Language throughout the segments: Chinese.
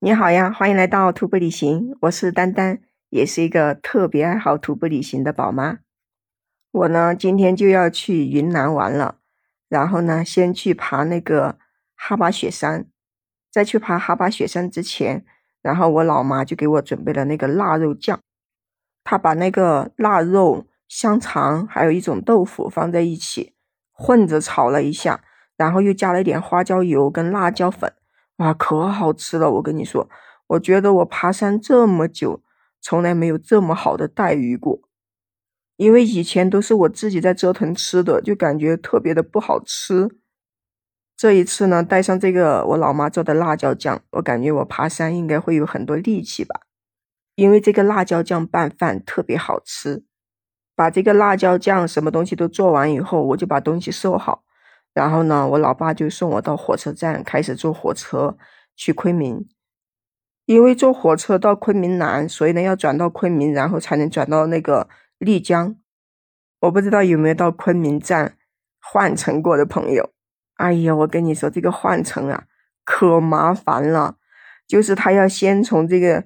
你好呀，欢迎来到徒步旅行，我是丹丹，也是一个特别爱好徒步旅行的宝妈。我呢，今天就要去云南玩了，然后呢，先去爬那个哈巴雪山。在去爬哈巴雪山之前，然后我老妈就给我准备了那个腊肉酱，她把那个腊肉、香肠还有一种豆腐放在一起混着炒了一下，然后又加了一点花椒油跟辣椒粉。哇，可好吃了！我跟你说，我觉得我爬山这么久，从来没有这么好的待遇过。因为以前都是我自己在折腾吃的，就感觉特别的不好吃。这一次呢，带上这个我老妈做的辣椒酱，我感觉我爬山应该会有很多力气吧。因为这个辣椒酱拌饭特别好吃。把这个辣椒酱什么东西都做完以后，我就把东西收好。然后呢，我老爸就送我到火车站，开始坐火车去昆明。因为坐火车到昆明南，所以呢要转到昆明，然后才能转到那个丽江。我不知道有没有到昆明站换乘过的朋友。哎呀，我跟你说，这个换乘啊，可麻烦了。就是他要先从这个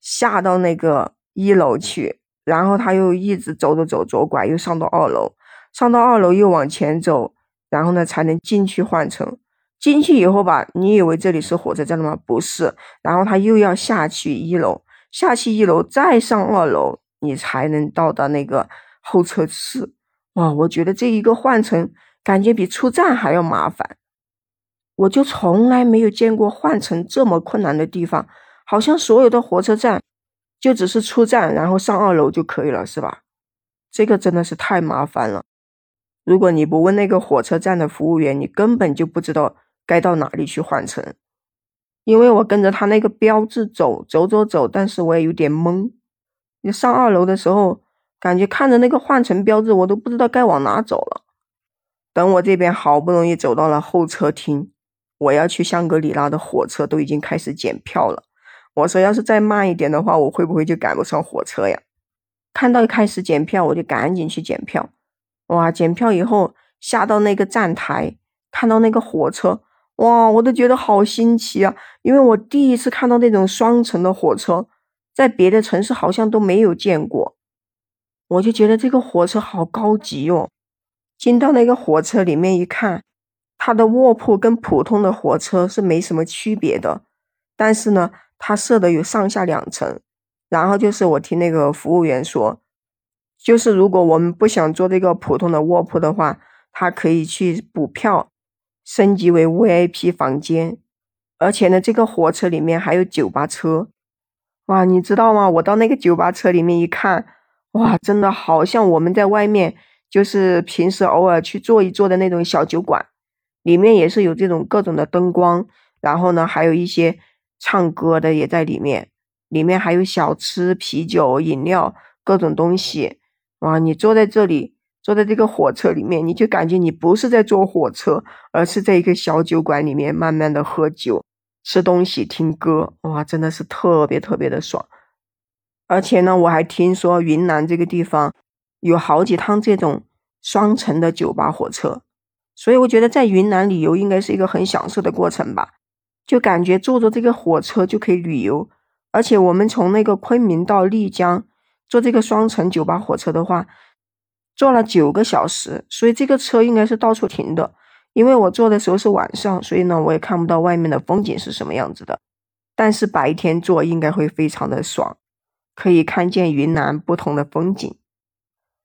下到那个一楼去，然后他又一直走着走左拐，又上到二楼，上到二楼又往前走。然后呢，才能进去换乘。进去以后吧，你以为这里是火车站了吗？不是。然后他又要下去一楼，下去一楼再上二楼，你才能到达那个候车室。哇，我觉得这一个换乘感觉比出站还要麻烦。我就从来没有见过换乘这么困难的地方，好像所有的火车站就只是出站，然后上二楼就可以了，是吧？这个真的是太麻烦了。如果你不问那个火车站的服务员，你根本就不知道该到哪里去换乘。因为我跟着他那个标志走走走走，但是我也有点懵。你上二楼的时候，感觉看着那个换乘标志，我都不知道该往哪走了。等我这边好不容易走到了候车厅，我要去香格里拉的火车都已经开始检票了。我说要是再慢一点的话，我会不会就赶不上火车呀？看到开始检票，我就赶紧去检票。哇！检票以后下到那个站台，看到那个火车，哇！我都觉得好新奇啊，因为我第一次看到那种双层的火车，在别的城市好像都没有见过。我就觉得这个火车好高级哟。进到那个火车里面一看，它的卧铺跟普通的火车是没什么区别的，但是呢，它设的有上下两层。然后就是我听那个服务员说。就是如果我们不想坐这个普通的卧铺的话，他可以去补票，升级为 VIP 房间。而且呢，这个火车里面还有酒吧车，哇，你知道吗？我到那个酒吧车里面一看，哇，真的好像我们在外面，就是平时偶尔去坐一坐的那种小酒馆，里面也是有这种各种的灯光，然后呢，还有一些唱歌的也在里面，里面还有小吃、啤酒、饮料各种东西。哇，你坐在这里，坐在这个火车里面，你就感觉你不是在坐火车，而是在一个小酒馆里面，慢慢的喝酒、吃东西、听歌。哇，真的是特别特别的爽。而且呢，我还听说云南这个地方有好几趟这种双层的酒吧火车，所以我觉得在云南旅游应该是一个很享受的过程吧。就感觉坐着这个火车就可以旅游，而且我们从那个昆明到丽江。坐这个双层九八火车的话，坐了九个小时，所以这个车应该是到处停的。因为我坐的时候是晚上，所以呢我也看不到外面的风景是什么样子的。但是白天坐应该会非常的爽，可以看见云南不同的风景。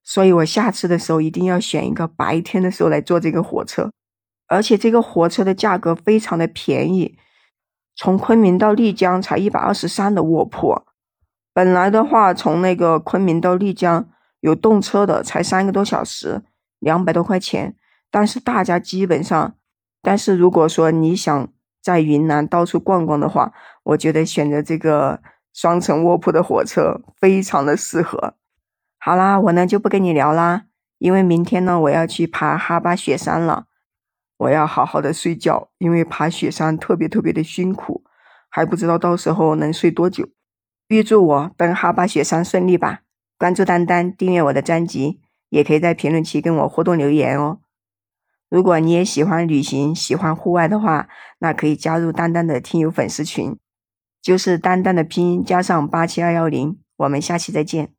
所以我下次的时候一定要选一个白天的时候来坐这个火车，而且这个火车的价格非常的便宜，从昆明到丽江才一百二十三的卧铺。本来的话，从那个昆明到丽江有动车的，才三个多小时，两百多块钱。但是大家基本上，但是如果说你想在云南到处逛逛的话，我觉得选择这个双层卧铺的火车非常的适合。好啦，我呢就不跟你聊啦，因为明天呢我要去爬哈巴雪山了，我要好好的睡觉，因为爬雪山特别特别的辛苦，还不知道到时候能睡多久。预祝我奔哈巴雪山顺利吧！关注丹丹，订阅我的专辑，也可以在评论区跟我互动留言哦。如果你也喜欢旅行、喜欢户外的话，那可以加入丹丹的听友粉丝群。就是丹丹的拼音加上八七二幺零。我们下期再见。